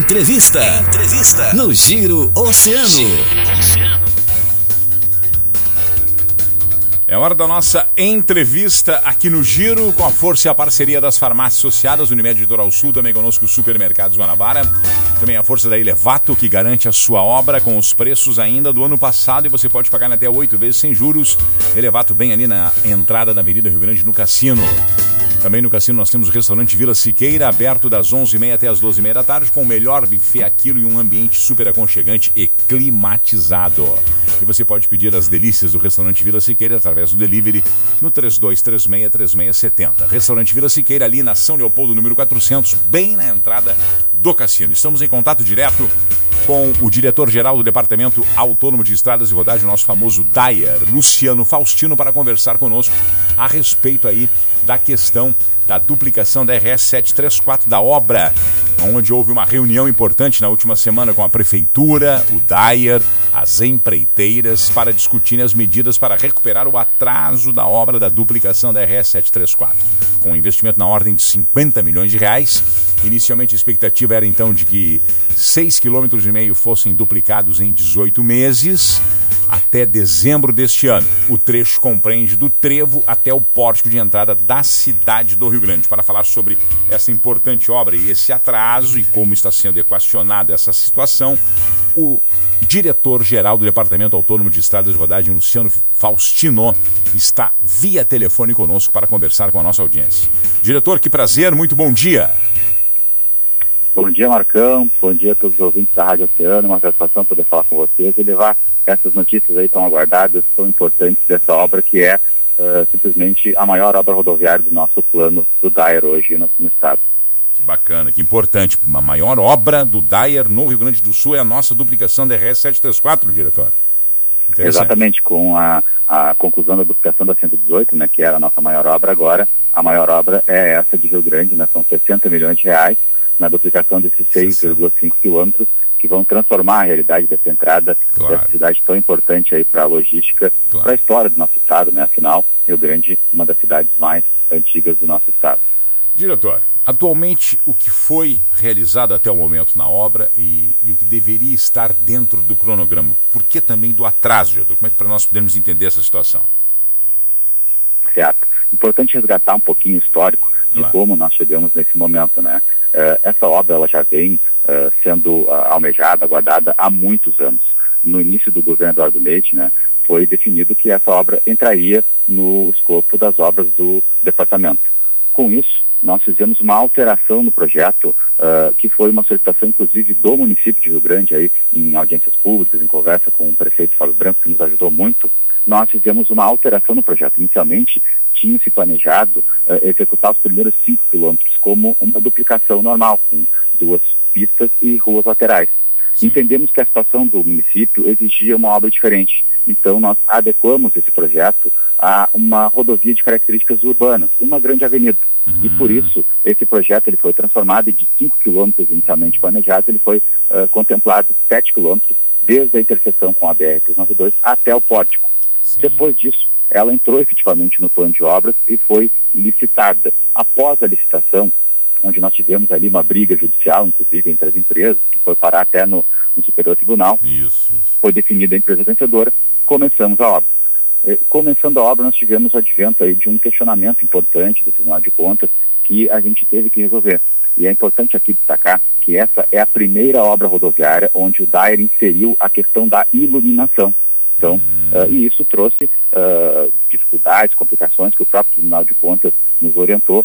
Entrevista. Entrevista. No Giro Oceano. É hora da nossa entrevista aqui no Giro, com a força e a parceria das farmácias associadas, Unimed Litoral Sul, também conosco Supermercados Guanabara. Também a força da Elevato, que garante a sua obra com os preços ainda do ano passado e você pode pagar até oito vezes sem juros. Elevato bem ali na entrada da Avenida Rio Grande, no Cassino. Também no cassino nós temos o restaurante Vila Siqueira, aberto das 11h30 até as 12h30 da tarde, com o melhor buffet aquilo e um ambiente super aconchegante e climatizado. E você pode pedir as delícias do restaurante Vila Siqueira através do delivery no 32363670. Restaurante Vila Siqueira, ali na São Leopoldo, número 400, bem na entrada do cassino. Estamos em contato direto com o diretor-geral do Departamento Autônomo de Estradas e Rodagem, nosso famoso Dyer, Luciano Faustino, para conversar conosco a respeito aí da questão da duplicação da RS 734 da obra, onde houve uma reunião importante na última semana com a prefeitura, o Dyer, as empreiteiras para discutirem as medidas para recuperar o atraso da obra da duplicação da RS 734. Com um investimento na ordem de 50 milhões de reais, inicialmente a expectativa era então de que 6,5 km fossem duplicados em 18 meses até dezembro deste ano. O trecho compreende do trevo até o pórtico de entrada da cidade do Rio Grande. Para falar sobre essa importante obra e esse atraso e como está sendo equacionada essa situação, o diretor-geral do Departamento Autônomo de Estradas de Rodagem, Luciano Faustino, está via telefone conosco para conversar com a nossa audiência. Diretor, que prazer, muito bom dia. Bom dia, Marcão. Bom dia a todos os ouvintes da Rádio Oceano. Uma satisfação poder falar com vocês e levar essas notícias aí tão aguardadas, tão importantes dessa obra que é uh, simplesmente a maior obra rodoviária do nosso plano do DAER hoje no, no estado. Que bacana, que importante. A maior obra do DAER no Rio Grande do Sul é a nossa duplicação da RS 734, diretor. Exatamente, com a, a conclusão da duplicação da 118, né, que era a nossa maior obra agora, a maior obra é essa de Rio Grande, né, são 60 milhões de reais na duplicação desses 6,5 quilômetros que vão transformar a realidade dessa entrada claro. dessa cidade tão importante aí para a logística, claro. para a história do nosso estado, né? Afinal, Rio Grande, uma das cidades mais antigas do nosso estado. Diretor, atualmente o que foi realizado até o momento na obra e, e o que deveria estar dentro do cronograma, por que também do atraso, diretor? Como é que para nós podemos entender essa situação? Certo. Importante resgatar um pouquinho o histórico de claro. como nós chegamos nesse momento, né? Uh, essa obra ela já vem uh, sendo uh, almejada, aguardada há muitos anos. No início do governo Eduardo Leite, né, foi definido que essa obra entraria no escopo das obras do departamento. Com isso, nós fizemos uma alteração no projeto, uh, que foi uma solicitação, inclusive, do município de Rio Grande, aí, em audiências públicas, em conversa com o prefeito Fábio Branco, que nos ajudou muito. Nós fizemos uma alteração no projeto. Inicialmente, tinha se planejado uh, executar os primeiros 5 quilômetros como uma duplicação normal, com duas pistas e ruas laterais. Sim. Entendemos que a situação do município exigia uma obra diferente, então nós adequamos esse projeto a uma rodovia de características urbanas, uma grande avenida. Uhum. E por isso, esse projeto ele foi transformado de 5 quilômetros inicialmente planejado, ele foi uh, contemplado 7 quilômetros, desde a interseção com a BR-392 até o pórtico. Sim. Depois disso, ela entrou efetivamente no plano de obras e foi licitada. Após a licitação, onde nós tivemos ali uma briga judicial, inclusive, entre as empresas, que foi parar até no, no Superior Tribunal. Isso, isso. Foi definida a empresa vencedora, começamos a obra. Eh, começando a obra, nós tivemos o advento aí de um questionamento importante do Tribunal de Contas que a gente teve que resolver. E é importante aqui destacar que essa é a primeira obra rodoviária onde o DAER inseriu a questão da iluminação. Então, uh, e isso trouxe uh, dificuldades, complicações que o próprio Tribunal de Contas nos orientou,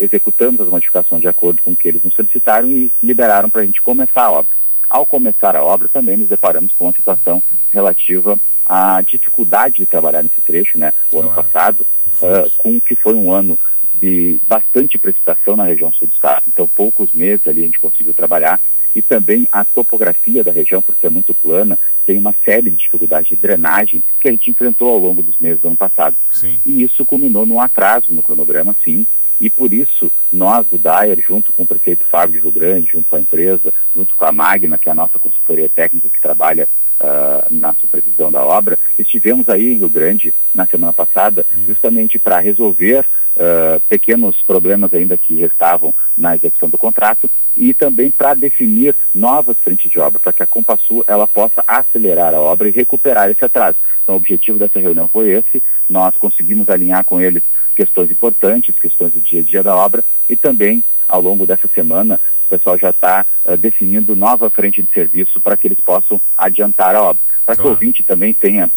executamos as modificações de acordo com o que eles nos solicitaram e liberaram para a gente começar a obra. Ao começar a obra, também nos deparamos com uma situação relativa à dificuldade de trabalhar nesse trecho, né? O claro. ano passado, uh, com que foi um ano de bastante precipitação na região sul do estado, então poucos meses ali a gente conseguiu trabalhar e também a topografia da região, porque é muito plana, tem uma série de dificuldades de drenagem que a gente enfrentou ao longo dos meses do ano passado. Sim. E isso culminou num atraso no cronograma, sim, e por isso, nós do DAER, junto com o prefeito Fábio de Rio Grande, junto com a empresa, junto com a Magna, que é a nossa consultoria técnica que trabalha uh, na supervisão da obra, estivemos aí em Rio Grande na semana passada, justamente para resolver uh, pequenos problemas ainda que restavam na execução do contrato e também para definir novas frentes de obra, para que a Compassul ela possa acelerar a obra e recuperar esse atraso. Então, o objetivo dessa reunião foi esse. Nós conseguimos alinhar com eles questões importantes, questões do dia a dia da obra e também, ao longo dessa semana, o pessoal já está uh, definindo nova frente de serviço para que eles possam adiantar a obra. Para que o ouvinte também tenha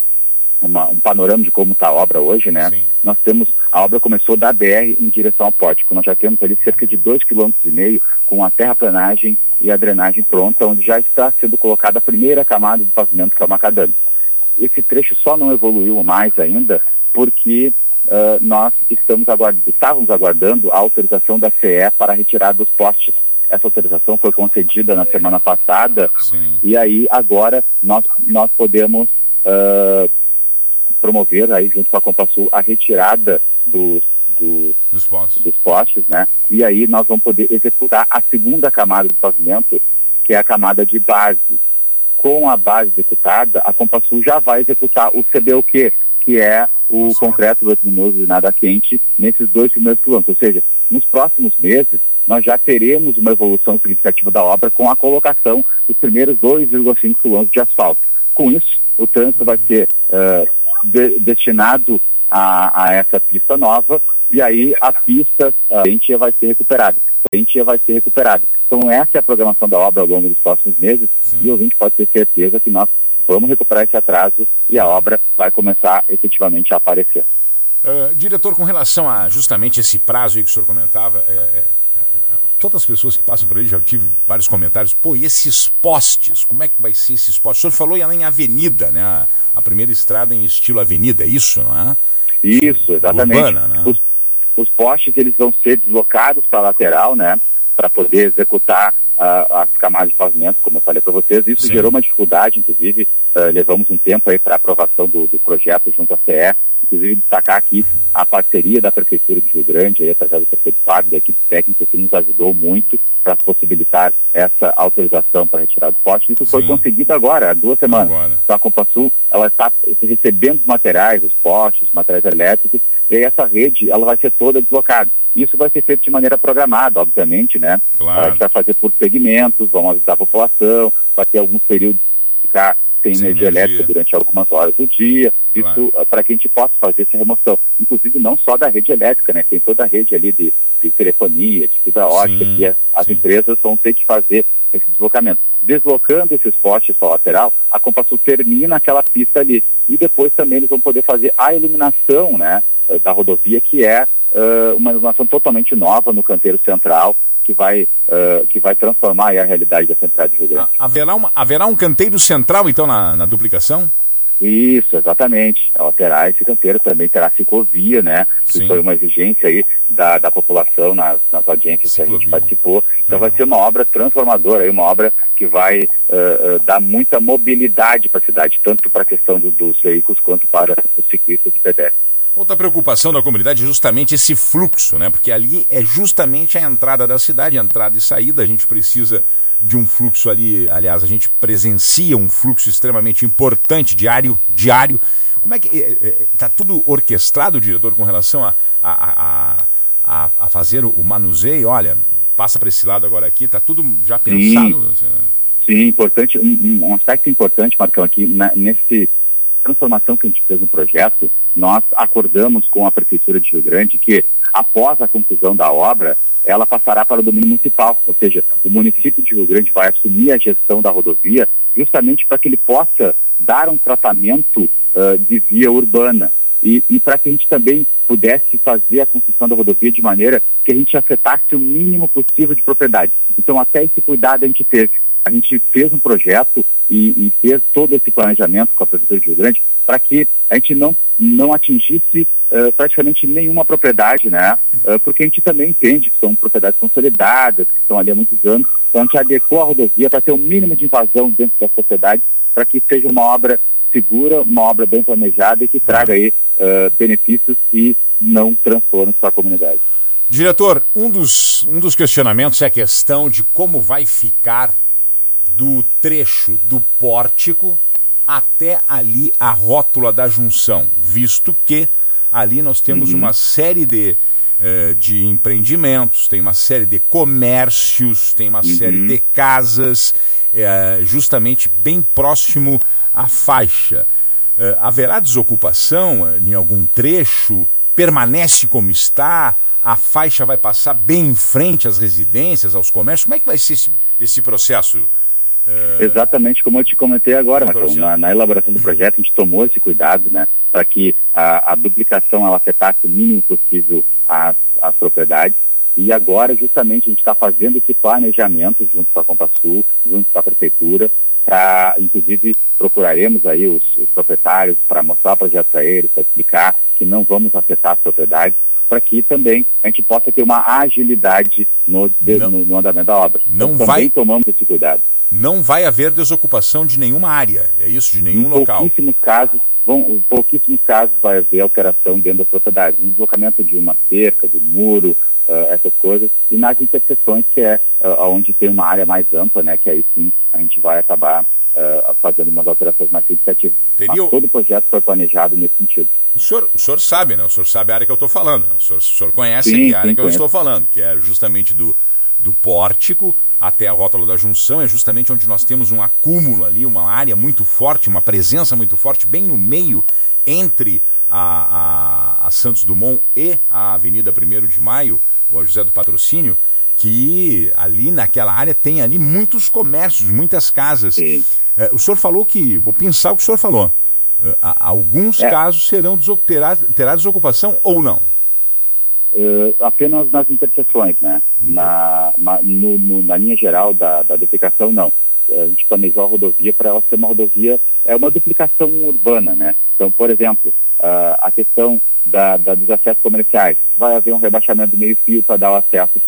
uma, um panorama de como está a obra hoje, né? Sim. Nós temos, a obra começou da BR em direção ao pórtico. Nós já temos ali cerca de dois km e meio com a terraplanagem e a drenagem pronta, onde já está sendo colocada a primeira camada de pavimento, que é o macadame. Esse trecho só não evoluiu mais ainda porque uh, nós estamos aguard estávamos aguardando a autorização da CE para a retirada dos postes. Essa autorização foi concedida na semana passada Sim. e aí agora nós, nós podemos uh, promover aí junto com a Compassul a retirada dos, do, dos, postes. dos postes, né? E aí nós vamos poder executar a segunda camada do pavimento, que é a camada de base. Com a base executada, a Compassul já vai executar o CBUQ, que é o Nossa. concreto voluminoso de nada quente, nesses dois primeiros quilômetros. Ou seja, nos próximos meses, nós já teremos uma evolução significativa da obra com a colocação dos primeiros 2,5 quilômetros de asfalto. Com isso, o trânsito vai ser uh, de, destinado a, a, essa pista nova e aí a pista a gente vai ser recuperada. A gente vai ser recuperada. Então essa é a programação da obra ao longo dos próximos meses Sim. e o ouvinte pode ter certeza que nós vamos recuperar esse atraso e a obra vai começar efetivamente a aparecer. Uh, diretor, com relação a justamente esse prazo que o senhor comentava, é, é, todas as pessoas que passam por aí já tive vários comentários. Pô, e esses postes? Como é que vai ser esses postes? O senhor falou em avenida, né? A, a primeira estrada em estilo avenida, é isso, não é? Isso, exatamente. Urbana, né? os, os postes eles vão ser deslocados para a lateral, né? Para poder executar as camadas de pavimento, como eu falei para vocês. Isso Sim. gerou uma dificuldade, inclusive, uh, levamos um tempo aí para aprovação do, do projeto junto à CE inclusive destacar aqui a parceria da Prefeitura de Rio Grande, aí, através do prefeito Fábio, da equipe técnica, que nos ajudou muito para possibilitar essa autorização para retirar do poste. Isso Sim. foi conseguido agora, há duas semanas. Agora. Então, a Compasul, ela está recebendo os materiais, os postes, os materiais elétricos, e aí essa rede ela vai ser toda deslocada. Isso vai ser feito de maneira programada, obviamente, né? Claro. A gente vai fazer por segmentos, vamos avisar a população, vai ter alguns períodos de ficar sem, sem energia, energia, elétrica durante algumas horas do dia, isso claro. para que a gente possa fazer essa remoção. Inclusive não só da rede elétrica, né? Tem toda a rede ali de, de telefonia, de fibra ótica, sim, que as, as empresas vão ter que fazer esse deslocamento. Deslocando esses postes para a lateral, a Compasul termina aquela pista ali. E depois também eles vão poder fazer a iluminação né, da rodovia, que é uh, uma iluminação totalmente nova no canteiro central, que vai, uh, que vai transformar a realidade da central de Rio Grande. Haverá, uma, haverá um canteiro central, então, na, na duplicação? Isso, exatamente. Ela terá esse canteiro, também terá ciclovia, né? Sim. Que foi uma exigência aí da, da população nas, nas audiências ciclovia. que a gente participou. Então vai ser uma obra transformadora, aí, uma obra que vai uh, uh, dar muita mobilidade para a cidade, tanto para a questão do, dos veículos quanto para os ciclistas e pedestres. Outra preocupação da comunidade é justamente esse fluxo, né? Porque ali é justamente a entrada da cidade, entrada e saída. A gente precisa de um fluxo ali, aliás, a gente presencia um fluxo extremamente importante, diário, diário. Como é que está é, é, tá tudo orquestrado, diretor, com relação a, a, a, a, fazer o manuseio? Olha, passa para esse lado agora aqui, está tudo já pensado? Sim, sim importante, um, um, aspecto importante, Marcão, aqui na, nesse transformação que a gente fez no projeto, nós acordamos com a Prefeitura de Rio Grande que, após a conclusão da obra, ela passará para o domínio municipal, ou seja, o município de Rio Grande vai assumir a gestão da rodovia justamente para que ele possa dar um tratamento uh, de via urbana e, e para que a gente também pudesse fazer a construção da rodovia de maneira que a gente afetasse o mínimo possível de propriedade. Então, até esse cuidado a gente teve. A gente fez um projeto e, e fez todo esse planejamento com a Prefeitura de Rio Grande para que a gente não, não atingisse uh, praticamente nenhuma propriedade, né? Uh, porque a gente também entende que são propriedades consolidadas, que estão ali há muitos anos. Então a gente adequou a rodovia para ter o um mínimo de invasão dentro da sociedade, para que seja uma obra segura, uma obra bem planejada e que traga aí uh, benefícios e não transtornos para a comunidade. Diretor, um dos, um dos questionamentos é a questão de como vai ficar do trecho do pórtico até ali a rótula da junção, visto que ali nós temos uhum. uma série de, eh, de empreendimentos, tem uma série de comércios, tem uma uhum. série de casas, eh, justamente bem próximo à faixa. Eh, haverá desocupação em algum trecho? Permanece como está? A faixa vai passar bem em frente às residências, aos comércios? Como é que vai ser esse, esse processo? É... Exatamente como eu te comentei agora, Marcão. Na, na, elaboração do projeto, a gente tomou esse cuidado, né, para que a, a, duplicação ela afetasse o mínimo possível as, as propriedades. E agora, justamente, a gente está fazendo esse planejamento junto com a Compasul, junto com a Prefeitura, para, inclusive, procuraremos aí os, os proprietários para mostrar o projeto para eles, para explicar que não vamos afetar as propriedades, para que também a gente possa ter uma agilidade no, no, no andamento da obra. Não então, vai... Também tomamos esse cuidado não vai haver desocupação de nenhuma área, é isso? De nenhum em local? Pouquíssimos casos, vão, em pouquíssimos casos vai haver alteração dentro da propriedade. Um deslocamento de uma cerca, de um muro, uh, essas coisas. E nas interseções, que é uh, onde tem uma área mais ampla, né, que aí sim a gente vai acabar uh, fazendo umas alterações mais significativas. Teria... Mas todo o projeto foi planejado nesse sentido. O senhor, o senhor sabe, né? O senhor sabe a área que eu estou falando. O senhor, o senhor conhece sim, a área sim, que conheço. eu estou falando, que é justamente do, do pórtico até a rótula da junção, é justamente onde nós temos um acúmulo ali, uma área muito forte, uma presença muito forte, bem no meio entre a, a, a Santos Dumont e a Avenida 1 de Maio, a José do Patrocínio, que ali naquela área tem ali muitos comércios, muitas casas. É, o senhor falou que, vou pensar o que o senhor falou, é, alguns é. casos serão terá, terá desocupação ou não? Uh, apenas nas interseções, né? Na, no, no, na linha geral da, da duplicação, não. A gente planejou a rodovia para ela ser uma rodovia, é uma duplicação urbana, né? Então, por exemplo, uh, a questão da, da, dos acessos comerciais, vai haver um rebaixamento do meio-fio para dar o acesso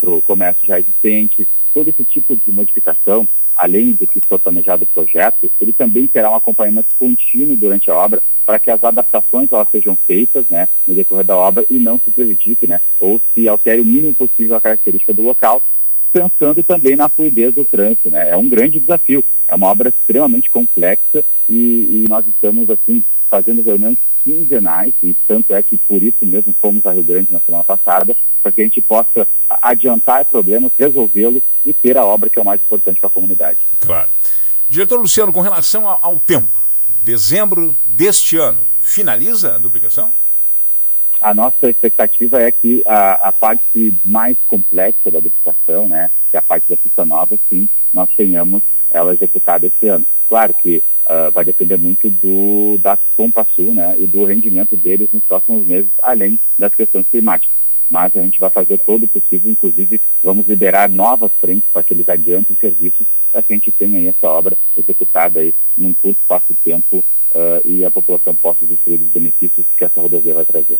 para o comércio já existente. Todo esse tipo de modificação, além do que foi planejado o projeto, ele também terá um acompanhamento contínuo durante a obra para que as adaptações elas sejam feitas né, no decorrer da obra e não se prejudique né, ou se altere o mínimo possível a característica do local, pensando também na fluidez do trânsito. Né? É um grande desafio, é uma obra extremamente complexa e, e nós estamos assim fazendo reuniões quinzenais e tanto é que por isso mesmo fomos a Rio Grande na semana passada para que a gente possa adiantar problemas, resolvê-los e ter a obra que é o mais importante para a comunidade. Claro. Diretor Luciano, com relação ao tempo, dezembro deste ano, finaliza a duplicação? A nossa expectativa é que a, a parte mais complexa da duplicação, né, que é a parte da pista nova, sim, nós tenhamos ela executada esse ano. Claro que uh, vai depender muito do da Compassul, né, e do rendimento deles nos próximos meses, além das questões climáticas. Mas a gente vai fazer todo o possível, inclusive vamos liberar novas frentes para que eles adiantem serviços para que a gente tenha essa obra executada aí num curto espaço de tempo uh, e a população possa usufruir dos benefícios que essa rodovia vai trazer.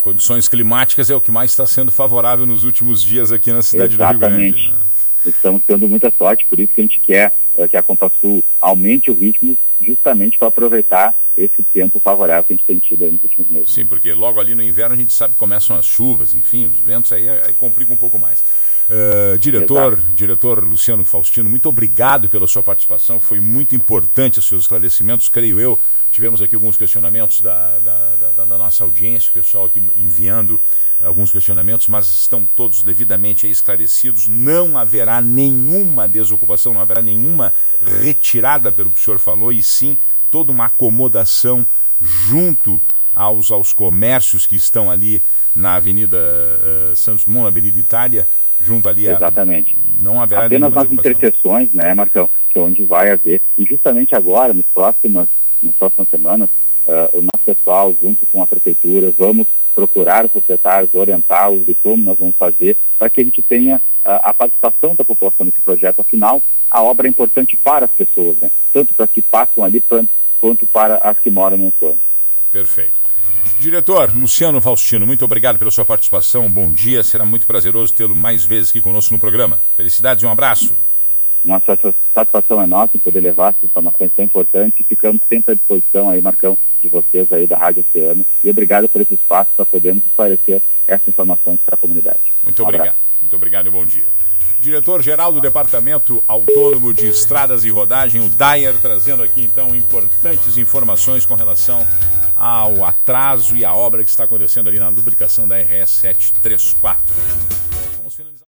Condições climáticas é o que mais está sendo favorável nos últimos dias aqui na cidade Exatamente. do Rio Grande. Né? Estamos tendo muita sorte, por isso que a gente quer uh, que a Sul aumente o ritmo justamente para aproveitar esse tempo favorável que a gente tem tido nos últimos meses. Sim, porque logo ali no inverno a gente sabe que começam as chuvas, enfim, os ventos aí, aí complica um pouco mais. Uh, diretor, Exato. diretor Luciano Faustino, muito obrigado pela sua participação. Foi muito importante os seus esclarecimentos, creio eu. Tivemos aqui alguns questionamentos da, da, da, da nossa audiência, o pessoal aqui enviando alguns questionamentos, mas estão todos devidamente esclarecidos. Não haverá nenhuma desocupação, não haverá nenhuma retirada pelo que o senhor falou, e sim toda uma acomodação junto aos, aos comércios que estão ali na Avenida uh, Santos Dumont, na Avenida Itália, junto ali Exatamente. A... Não haverá Apenas nas interseções, né, Marcão, que é onde vai haver. E justamente agora, nas próximas, nas próximas semanas, uh, o nosso pessoal, junto com a prefeitura, vamos procurar os proprietários, orientá-los de como nós vamos fazer, para que a gente tenha uh, a participação da população nesse projeto. Afinal, a obra é importante para as pessoas, né? tanto para as que passam ali, quanto para as que moram no entorno. Perfeito. Diretor Luciano Faustino, muito obrigado pela sua participação. Bom dia, será muito prazeroso tê-lo mais vezes aqui conosco no programa. Felicidades e um abraço. Uma satisfação é nossa poder levar essas informações tão importantes. Ficamos sempre à disposição aí, Marcão, de vocês aí da Rádio Oceano. E obrigado por esse espaço para podermos esclarecer essas informações para a comunidade. Muito um obrigado. Abraço. Muito obrigado e bom dia. Diretor-geral do Departamento Autônomo de Estradas e Rodagem, o Dyer, trazendo aqui então importantes informações com relação ao atraso e à obra que está acontecendo ali na duplicação da RS 734.